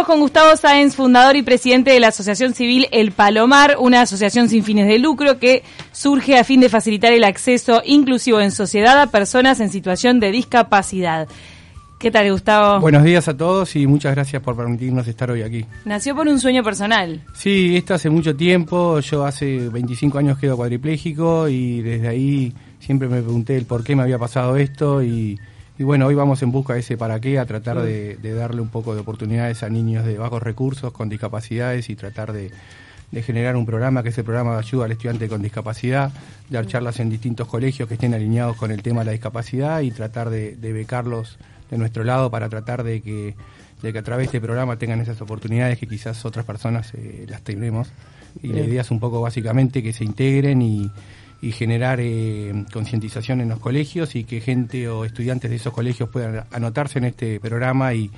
Estamos con Gustavo Sáenz, fundador y presidente de la Asociación Civil El Palomar, una asociación sin fines de lucro que surge a fin de facilitar el acceso inclusivo en sociedad a personas en situación de discapacidad. ¿Qué tal, Gustavo? Buenos días a todos y muchas gracias por permitirnos estar hoy aquí. Nació por un sueño personal. Sí, esto hace mucho tiempo. Yo hace 25 años quedo cuadripléjico y desde ahí siempre me pregunté el por qué me había pasado esto y y bueno, hoy vamos en busca de ese para qué, a tratar de, darle un poco de oportunidades a niños de bajos recursos, con discapacidades y tratar de, generar un programa que es el programa de ayuda al estudiante con discapacidad, dar charlas en distintos colegios que estén alineados con el tema de la discapacidad y tratar de, becarlos de nuestro lado para tratar de que, de que a través de este programa tengan esas oportunidades que quizás otras personas eh, las tenemos. Y la idea es un poco básicamente que se integren y y generar eh, concientización en los colegios y que gente o estudiantes de esos colegios puedan anotarse en este programa y,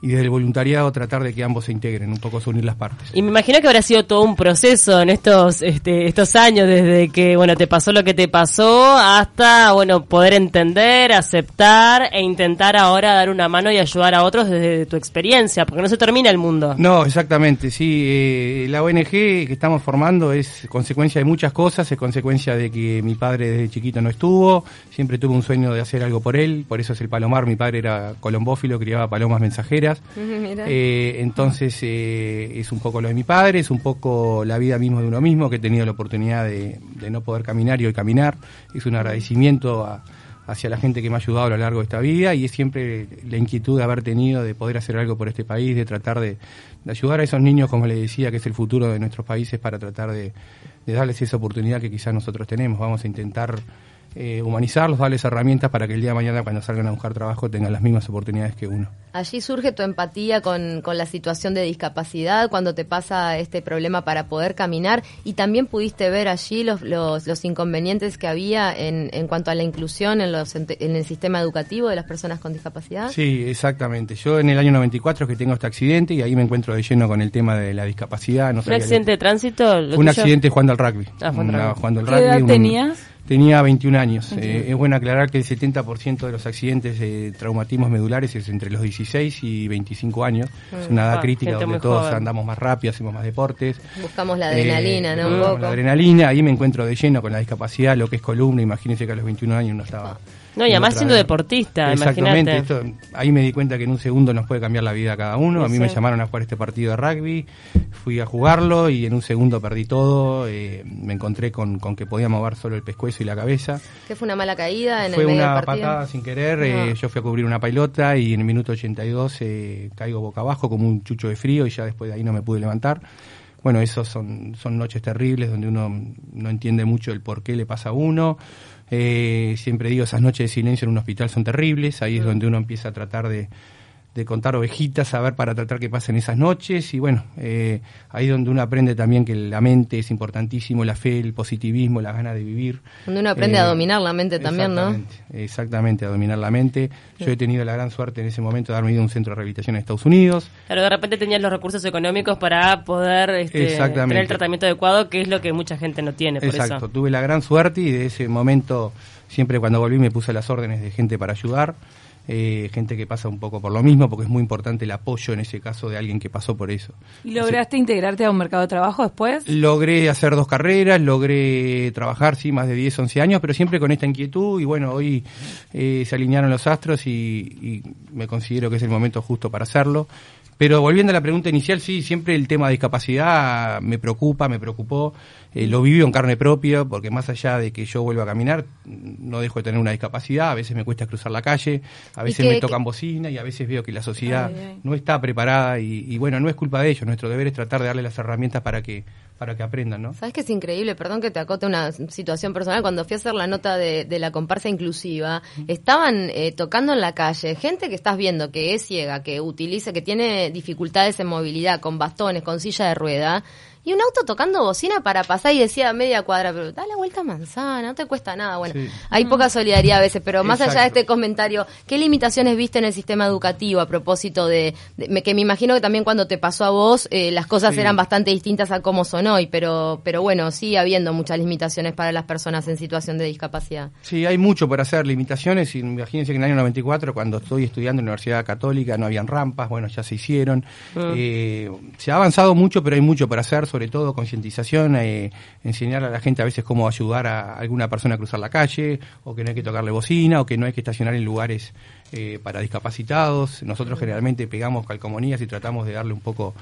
y desde el voluntariado tratar de que ambos se integren, un poco unir las partes. Y me imagino que habrá sido todo un proceso en estos este, estos años desde que bueno te pasó lo que te pasó hasta bueno poder entender, aceptar e intentar ahora dar una mano y ayudar a otros desde tu experiencia, porque no se termina el mundo. No, exactamente, sí. Eh, la ONG que estamos formando es consecuencia de muchas cosas, es consecuencia de que mi padre desde chiquito no estuvo, siempre tuve un sueño de hacer algo por él, por eso es el palomar. Mi padre era colombófilo, criaba palomas mensajeras eh, entonces eh, es un poco lo de mi padre, es un poco la vida mismo de uno mismo, que he tenido la oportunidad de, no poder caminar y hoy caminar. Es un agradecimiento hacia la gente que me ha ayudado a lo largo de esta vida y es siempre la inquietud de haber tenido de poder hacer algo por este país, de tratar de, ayudar a esos niños, como les decía, que es el futuro de nuestros países, para tratar de darles esa oportunidad que quizás nosotros tenemos. Vamos a intentar eh, humanizarlos, darles herramientas para que el día de mañana cuando salgan a buscar trabajo tengan las mismas oportunidades que uno. Allí surge tu empatía con, la situación de discapacidad cuando te pasa este problema para poder caminar y también pudiste ver allí los, los, inconvenientes que había en, en, cuanto a la inclusión en, los, en el sistema educativo de las personas con discapacidad. Sí, exactamente. Yo en el año 94 que tengo este accidente y ahí me encuentro de lleno con el tema de la discapacidad. No ¿Un accidente de tránsito? un accidente jugando al rugby. Ah, jugando al rugby. ¿Qué edad tenías? Tenía 21 años. Eh, es bueno aclarar que el 70% de los accidentes de traumatismos medulares es entre los 16 y 25 años. es una edad ah, crítica donde todos andamos más rápido, hacemos más deportes. Buscamos la adrenalina, ¿no? Un poco. La adrenalina, ahí me encuentro de lleno con la discapacidad, lo que es columna. Imagínense que a los 21 años uno estaba no, y además siendo deportista, Exactamente, ahí me di cuenta que en un segundo nos puede cambiar la vida a cada uno. a mí me llamaron a jugar este partido de rugby, fui a jugarlo y en un segundo perdí todo. Eh, me encontré con, que podía mover solo el pescuezo y la cabeza. ¿Qué fue una mala caída en fue el medio una patada sin querer. Eh, yo fui a cubrir una pailota y en el minuto 82 eh, caigo boca abajo como un chucho de frío y ya después de ahí no me pude levantar bueno, esos son, son noches terribles donde uno no entiende mucho el por qué le pasa a uno. Eh, siempre digo, esas noches de silencio en un hospital son terribles, ahí es donde uno empieza a tratar de, de contar ovejitas, a ver para tratar que pasen esas noches y bueno, eh, ahí donde uno aprende también que la mente es importantísimo, la fe, el positivismo, la gana de vivir. Donde uno aprende a eh, dominar la mente también, ¿no? Exactamente, a dominar la mente. Yo he tenido la gran suerte en ese momento de haberme ido a un centro de rehabilitación en Estados Unidos. Pero de repente tenías los recursos económicos para poder este, tener el tratamiento adecuado, que es lo que mucha gente no tiene. Por Exacto, tuve la gran suerte y de ese momento, siempre cuando volví me puse las órdenes de gente para ayudar. Eh, gente que pasa un poco por lo mismo, porque es muy importante el apoyo en ese caso de alguien que pasó por eso. ¿Y lograste integrarte a un mercado de trabajo después? Logré hacer dos carreras, logré trabajar, sí, más de 10, 11 años, pero siempre con esta inquietud y bueno, hoy eh, se alinearon los astros y, y me considero que es el momento justo para hacerlo. Pero volviendo a la pregunta inicial, sí, siempre el tema de discapacidad me preocupa, me preocupó. Eh, lo viví en carne propia, porque más allá de que yo vuelva a caminar, no dejo de tener una discapacidad. A veces me cuesta cruzar la calle, a veces me tocan bocina y a veces veo que la sociedad no está preparada. Y, y, bueno, no es culpa de ellos. Nuestro deber es tratar de darle las herramientas para que para que aprendan, ¿no? Sabes que es increíble, perdón que te acote una situación personal, cuando fui a hacer la nota de, la comparsa inclusiva, estaban eh, tocando en la calle gente que estás viendo que es ciega, que utiliza, que tiene dificultades en movilidad, con bastones, con silla de rueda, y un auto tocando bocina para pasar y decía media cuadra, pero da la vuelta a manzana, no te cuesta nada. Bueno, hay poca solidaridad a veces, pero más allá de este comentario, ¿qué limitaciones viste en el sistema educativo a propósito de, que me imagino que también cuando te pasó a vos eh, las cosas eran bastante distintas a cómo son hoy, pero, pero bueno, sigue habiendo muchas limitaciones para las personas en situación de discapacidad. Sí, hay mucho por hacer, limitaciones, imagínense que en el año 94, cuando estoy estudiando en la Universidad Católica, no habían rampas, bueno, ya se hicieron. Mm. Eh, se ha avanzado mucho, pero hay mucho por hacer, sobre todo concientización, eh, enseñar a la gente a veces cómo ayudar a alguna persona a cruzar la calle, o que no hay que tocarle bocina, o que no hay que estacionar en lugares eh, para discapacitados. Nosotros generalmente pegamos calcomanías y tratamos de darle un poco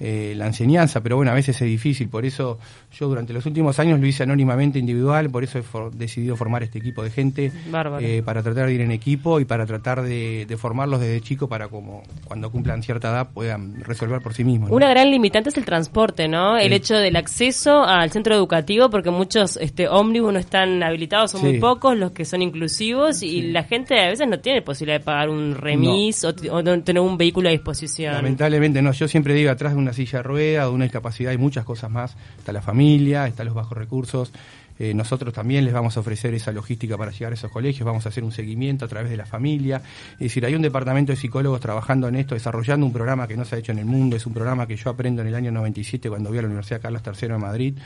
eh, la enseñanza, pero bueno, a veces es difícil, por eso yo durante los últimos años lo hice anónimamente individual, por eso he decidido formar este equipo de gente eh, para tratar de ir en equipo y para tratar de, formarlos desde chico para como cuando cumplan cierta edad puedan resolver por sí mismos. Una gran limitante es el transporte, ¿no? El hecho del acceso al centro educativo, porque muchos este ómnibus no están habilitados, son muy pocos los que son inclusivos y la gente a veces no tiene posibilidad de pagar un remis O, o, tener un vehículo a disposición. Lamentablemente no, yo siempre digo atrás de un una silla de rueda, una discapacidad, hay muchas cosas más. Está la familia, están los bajos recursos. Eh, nosotros también les vamos a ofrecer esa logística para llegar a esos colegios, vamos a hacer un seguimiento a través de la familia. Es decir, hay un departamento de psicólogos trabajando en esto, desarrollando un programa que no se ha hecho en el mundo, es un programa que yo aprendo en el año 97 cuando voy a la Universidad Carlos III de Madrid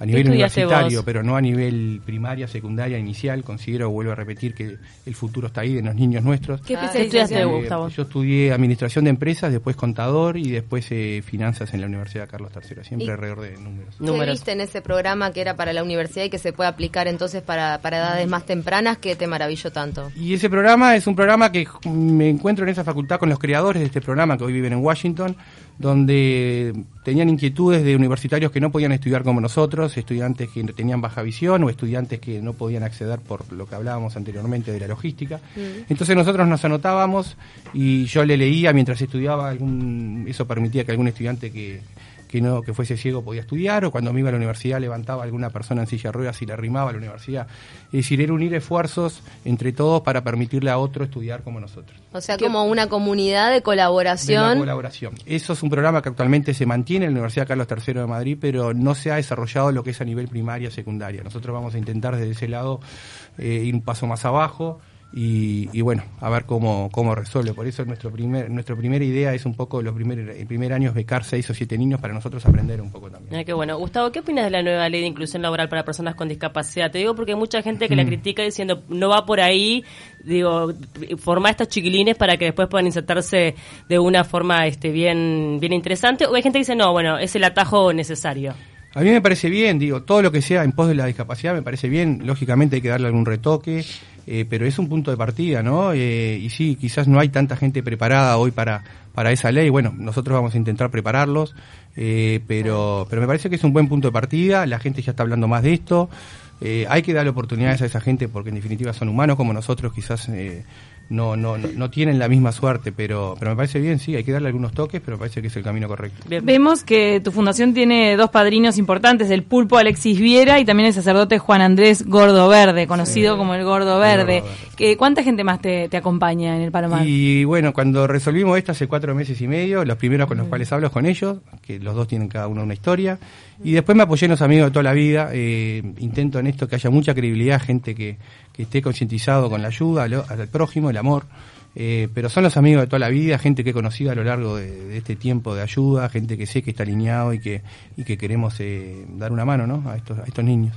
a nivel universitario, pero no a nivel primaria, secundaria, inicial. Considero, vuelvo a repetir, que el futuro está ahí de los niños nuestros. ¿Qué especializaste, Gustavo? Yo estudié administración de empresas, después contador y después eh, finanzas en la Universidad Carlos III, siempre alrededor de números. ¿Qué viste en ese programa que era para la universidad y que se puede aplicar entonces para, para edades más tempranas que te maravilló tanto? Y ese programa es un programa que me encuentro en esa facultad con los creadores de este programa que hoy viven en Washington donde tenían inquietudes de universitarios que no podían estudiar como nosotros, estudiantes que tenían baja visión o estudiantes que no podían acceder por lo que hablábamos anteriormente de la logística. Mm. Entonces nosotros nos anotábamos y yo le leía mientras estudiaba, algún, eso permitía que algún estudiante que que no que fuese ciego podía estudiar o cuando me iba a la universidad levantaba a alguna persona en silla de ruedas y le arrimaba a la universidad. Es decir, era unir esfuerzos entre todos para permitirle a otro estudiar como nosotros. O sea, como una comunidad de colaboración. De colaboración. Eso es un programa que actualmente se mantiene en la Universidad Carlos III de Madrid, pero no se ha desarrollado lo que es a nivel primaria, secundaria. Nosotros vamos a intentar desde ese lado eh, ir un paso más abajo y, bueno, a ver cómo, cómo resuelve. Por eso nuestro primer, nuestra primera idea es un poco los primer, el primer año es becar seis o siete niños para nosotros aprender un poco también. Ah, qué bueno. Gustavo, ¿qué opinas de la nueva ley de inclusión laboral para personas con discapacidad? Te digo porque hay mucha gente que la mm. critica diciendo no va por ahí, digo, formar estos chiquilines para que después puedan insertarse de una forma este bien, bien interesante. O hay gente que dice no, bueno, es el atajo necesario. A mí me parece bien, digo, todo lo que sea en pos de la discapacidad me parece bien. Lógicamente hay que darle algún retoque, eh, pero es un punto de partida, ¿no? Eh, y sí, quizás no hay tanta gente preparada hoy para, para esa ley. Bueno, nosotros vamos a intentar prepararlos, eh, pero, pero me parece que es un buen punto de partida. La gente ya está hablando más de esto. hay que darle oportunidades a esa gente porque en definitiva son humanos como nosotros, quizás no, no, no, tienen la misma suerte, pero, pero me parece bien, sí, hay que darle algunos toques, pero me parece que es el camino correcto. Vemos que tu fundación tiene dos padrinos importantes, el pulpo Alexis Viera y también el sacerdote Juan Andrés Gordo Verde, conocido como el Gordo Verde. ¿Cuánta gente más te, te, acompaña en el Palomar? Y bueno, cuando resolvimos esto hace cuatro meses y medio, los primeros con los cuales hablo es con ellos, que los dos tienen cada uno una historia, y después me apoyé en los amigos de toda la vida, eh, intento en esto que haya mucha credibilidad, gente que, que esté concientizado con la ayuda al, al prójimo, el amor. Eh, pero son los amigos de toda la vida, gente que he conocido a lo largo de, este tiempo de ayuda, gente que sé que está alineado y que, y que queremos eh, dar una mano ¿no? a, estos, a estos niños.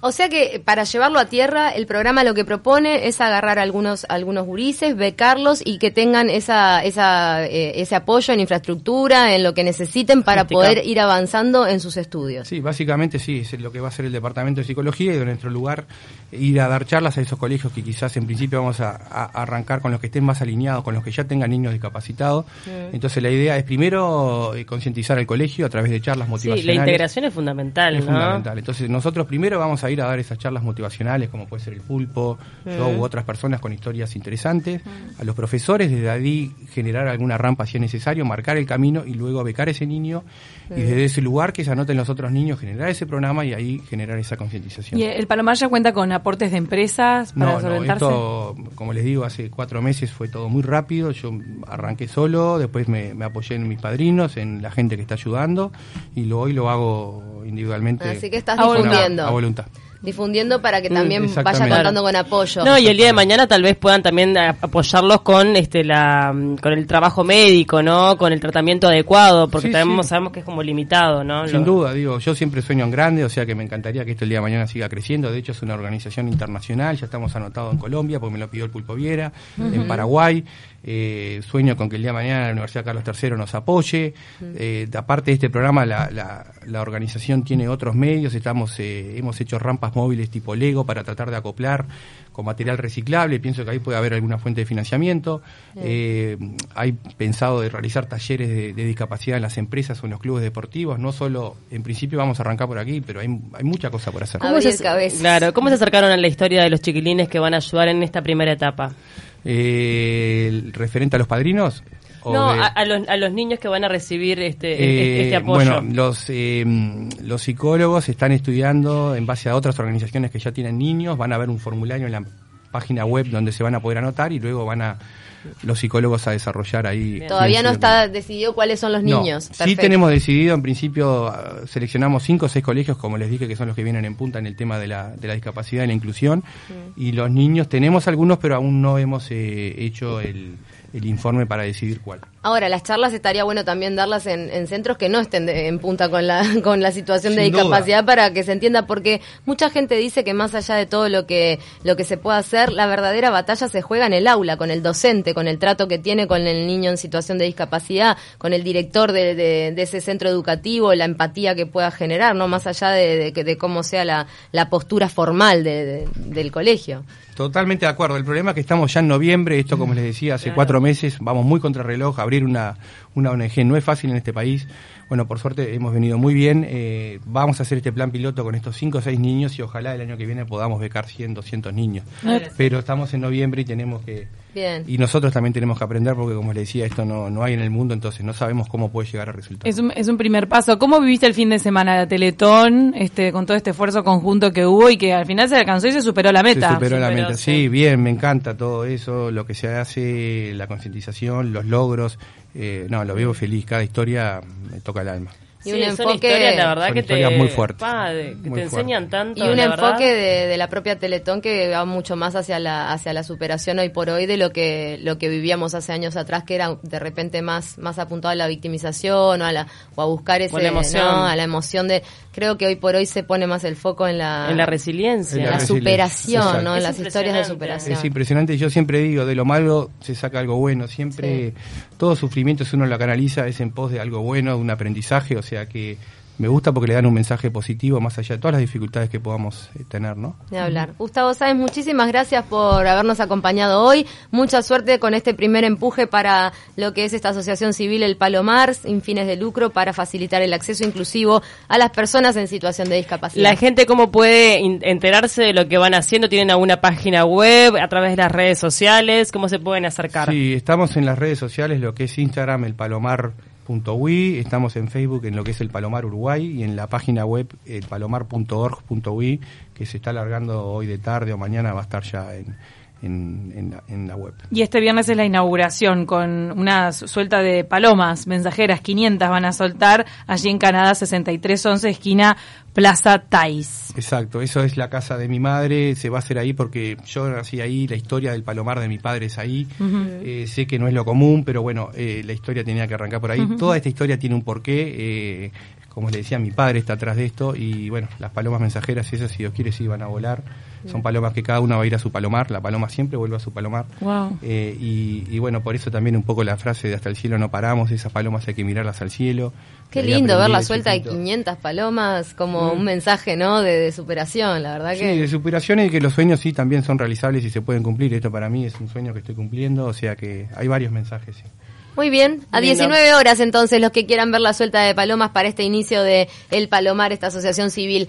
O sea que para llevarlo a tierra, el programa lo que propone es agarrar algunos, algunos gurises, becarlos y que tengan esa, esa, eh, ese apoyo en infraestructura, en lo que necesiten para poder ir avanzando en sus estudios. Sí, básicamente sí, es lo que va a ser el Departamento de Psicología y de nuestro lugar ir a dar charlas a esos colegios que quizás en principio vamos a, a arrancar con los que estén más alineados con los que ya tengan niños discapacitados. Entonces la idea es primero eh, concientizar al colegio a través de charlas motivacionales. Sí, la integración es fundamental. Es fundamental. Entonces nosotros primero vamos a ir a dar esas charlas motivacionales, como puede ser el pulpo, yo u otras personas con historias interesantes, a los profesores, desde ahí generar alguna rampa si es necesario, marcar el camino y luego becar ese niño y desde ese lugar que se anoten los otros niños, generar ese programa y ahí generar esa concientización. ¿Y el Palomar ya cuenta con aportes de empresas para no, no, esto, como les digo, hace cuatro meses fue todo muy rápido, yo arranqué solo, después me, me apoyé en mis padrinos, en la gente que está ayudando y lo, hoy lo hago individualmente. Así que estás difundiendo. A voluntad. Difundiendo para que Mm, también vaya contando con apoyo. No, y el día de mañana tal vez puedan también apoyarlos con este la con el trabajo médico, ¿no? Con el tratamiento adecuado, porque Sí, también sí. sabemos que es como limitado, ¿no? Sin Lo- duda, digo, yo siempre sueño en grande, o sea que me encantaría que esto el día de mañana siga creciendo. De hecho, es una organización internacional, ya estamos anotados en Colombia, porque me lo pidió el Pulpo Viera, en Paraguay. Eh, sueño con que el día de mañana la Universidad Carlos III nos apoye. Eh, aparte de este programa, la, la- la organización tiene otros medios. Estamos, eh, hemos hecho rampas móviles tipo Lego para tratar de acoplar con material reciclable. Pienso que ahí puede haber alguna fuente de financiamiento. Eh, hay pensado de realizar talleres de, de discapacidad en las empresas o en los clubes deportivos. No solo, en principio vamos a arrancar por aquí, pero hay, hay mucha cosa por hacer. ¿Cómo ¿Cómo Abrir se, claro, ¿cómo se acercaron a la historia de los chiquilines que van a ayudar en esta primera etapa? Eh, referente a los padrinos. o No, de- a, a los, a los niños que van a recibir este, Eh, este apoyo. Bueno, los, eh, los psicólogos están estudiando en base a otras organizaciones que ya tienen niños, van a ver un formulario en la página web donde se van a poder anotar y luego van a los psicólogos a desarrollar ahí. Todavía no está decidido cuáles son los no, niños. sí tenemos decidido, en principio ah, seleccionamos cinco o seis colegios, como les dije, que son los que vienen en punta en el tema de la, de la discapacidad y la inclusión. Y los niños, tenemos algunos, pero aún no hemos eh, hecho el, el informe para decidir cuál. Ahora, las charlas estaría bueno también darlas en, en centros que no estén de- en punta con la, con la situación de Sin discapacidad para que se entienda, porque mucha gente dice que más allá de todo lo que, lo que se puede hacer, la verdadera batalla se juega en el aula, con el docente, con el trato que tiene con el niño en situación de discapacidad, con el director de, de- de ese centro educativo, la empatía que pueda generar, no más allá de, de que- de cómo sea la, la postura formal de- de- del colegio. Totalmente de acuerdo. El problema es que estamos ya en noviembre, esto como les decía, hace cuatro meses, vamos muy contra el reloj, abrir una, una ONG no es fácil en este país. Bueno, por suerte hemos venido muy bien. eh, vamos a hacer este plan piloto con estos cinco o seis niños y ojalá el año que viene podamos becar 100, 200 niños. Pero estamos en noviembre y tenemos que... Bien. Y nosotros también tenemos que aprender porque, como les decía, esto no, no hay en el mundo, entonces no sabemos cómo puede llegar a resultar. Es un, es un primer paso. ¿Cómo viviste el fin de semana de Teletón, este, con todo este esfuerzo conjunto que hubo y que al final se alcanzó y se superó la meta? Se superó la Superó, meta. sí. Sí, bien, me encanta todo eso, lo que se hace, la concientización, los logros. Eh, no, lo veo feliz. Cada historia me toca el alma. Y Sí, un son enfoque- historias, la verdad, son que te, historias muy fuertes, pa, de- que muy te enseñan tanto. Y un la enfoque de, de la propia Teletón que va mucho más hacia la hacia la superación hoy por hoy de lo que lo que vivíamos hace años atrás que era de repente más más apuntado a la victimización o a la o a buscar ese O la emoción. ¿no? a la emoción de creo que hoy por hoy se pone más el foco en la En la resiliencia. en la, la resiliencia. superación, Exacto. ¿no? En las historias de superación. Es impresionante. Yo siempre digo, de lo malo se saca algo bueno. Siempre, todo sufrimiento, si uno lo canaliza, es en pos de algo bueno, de un aprendizaje. O sea que me gusta porque le dan un mensaje positivo más allá de todas las dificultades que podamos eh, tener, ¿no? De hablar. Gustavo Sáenz, muchísimas gracias por habernos acompañado hoy. Mucha suerte con este primer empuje para lo que es esta asociación civil El Palomar, sin fines de lucro, para facilitar el acceso inclusivo a las personas en situación de discapacidad. La gente cómo puede in- enterarse de lo que van haciendo, tienen alguna página web, a través de las redes sociales, cómo se pueden acercar. Sí, estamos en las redes sociales, lo que es Instagram, el estamos en Facebook en lo que es el Palomar Uruguay y en la página web el palomar.org.ui que se está alargando hoy de tarde o mañana va a estar ya en, en, en la, en la web. Y este viernes es la inauguración con una su- suelta de palomas mensajeras, 500 van a soltar allí en Canadá 6311 esquina Plaza Tais. Exacto, eso es la casa de mi madre, se va a hacer ahí porque yo nací ahí, la historia del palomar de mi padre es ahí, Eh, sé que no es lo común, pero bueno, eh, la historia tenía que arrancar por ahí. Toda esta historia tiene un porqué, eh, como le decía, mi padre está atrás de esto y bueno, las palomas mensajeras, esas si Dios quiere, sí van a volar. Son palomas que cada una va a ir a su palomar, la paloma siempre vuelve a su palomar. Wow. Eh, y, y bueno, por eso también un poco la frase de hasta el cielo no paramos, esas palomas hay que mirarlas al cielo. Qué lindo ver la suelta de chiquito. 500 palomas como un mensaje, ¿no? De, de superación, la verdad Sí, que... de superación y que los sueños sí también son realizables y se pueden cumplir. Esto para mí es un sueño que estoy cumpliendo, o sea que hay varios mensajes. sí. Muy bien, a Lindo. 19 horas entonces los que quieran ver la suelta de palomas para este inicio de El Palomar, esta asociación civil.